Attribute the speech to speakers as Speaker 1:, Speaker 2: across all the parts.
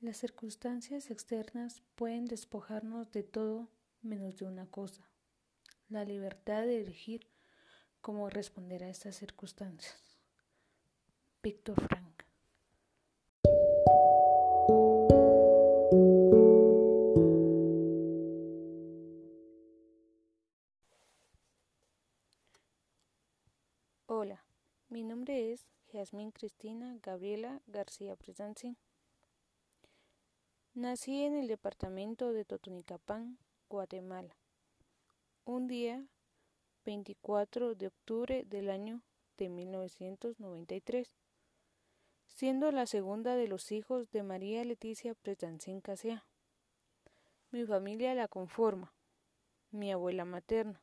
Speaker 1: Las circunstancias externas pueden despojarnos de todo menos de una cosa, la libertad de elegir cómo responder a estas circunstancias. Víctor Frank
Speaker 2: Hola, mi nombre es Jasmine Cristina Gabriela García Presancín. Nací en el departamento de Totonicapán, Guatemala, un día 24 de octubre del año de 1993, siendo la segunda de los hijos de María Leticia Presancín Casea. Mi familia la conforma mi abuela materna,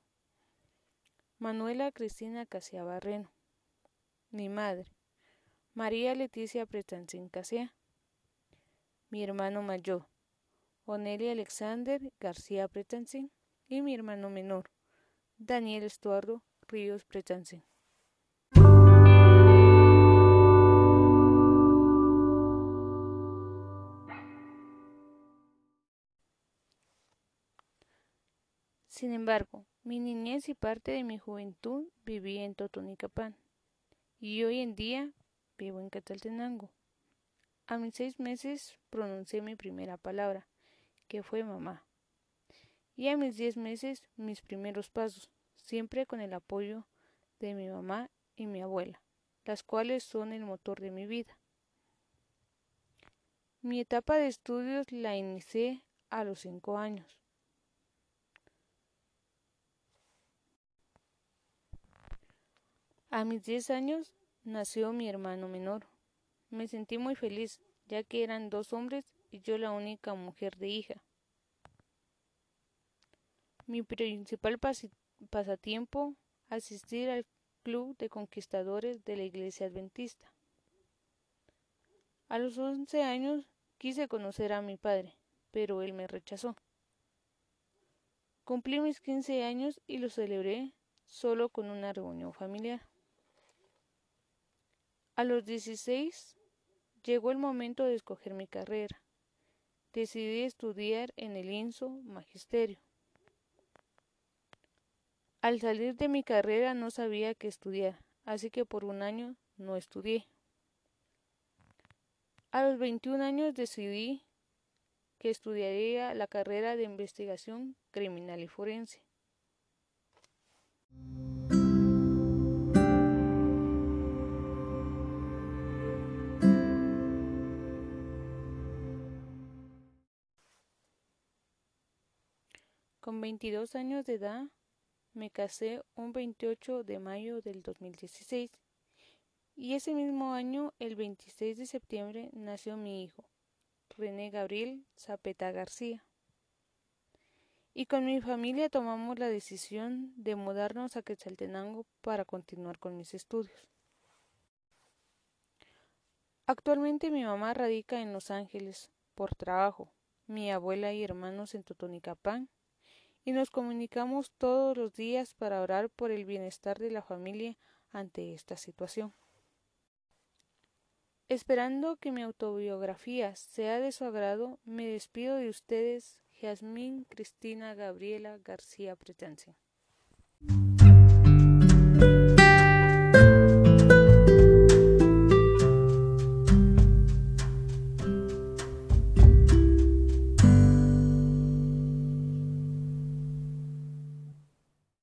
Speaker 2: Manuela Cristina Casea Barreno, mi madre, María Leticia Presancín Casea, mi hermano mayor, Onelia Alexander García Pretancín, y mi hermano menor, Daniel Estuardo Ríos Pretancín. Sin embargo, mi niñez y parte de mi juventud viví en Totonicapán y hoy en día vivo en Cataltenango. A mis seis meses pronuncié mi primera palabra, que fue mamá. Y a mis diez meses mis primeros pasos, siempre con el apoyo de mi mamá y mi abuela, las cuales son el motor de mi vida. Mi etapa de estudios la inicié a los cinco años. A mis diez años nació mi hermano menor, me sentí muy feliz, ya que eran dos hombres y yo la única mujer de hija. Mi principal pasatiempo, asistir al Club de Conquistadores de la Iglesia Adventista. A los once años quise conocer a mi padre, pero él me rechazó. Cumplí mis quince años y lo celebré solo con una reunión familiar. A los dieciséis Llegó el momento de escoger mi carrera. Decidí estudiar en el INSO Magisterio. Al salir de mi carrera no sabía qué estudiar, así que por un año no estudié. A los 21 años decidí que estudiaría la carrera de investigación criminal y forense. Con 22 años de edad me casé un 28 de mayo del 2016 y ese mismo año, el 26 de septiembre, nació mi hijo, René Gabriel Zapeta García. Y con mi familia tomamos la decisión de mudarnos a Quetzaltenango para continuar con mis estudios. Actualmente mi mamá radica en Los Ángeles por trabajo, mi abuela y hermanos en Totonicapán y nos comunicamos todos los días para orar por el bienestar de la familia ante esta situación. Esperando que mi autobiografía sea de su agrado, me despido de ustedes, Jasmine Cristina Gabriela García Pretense.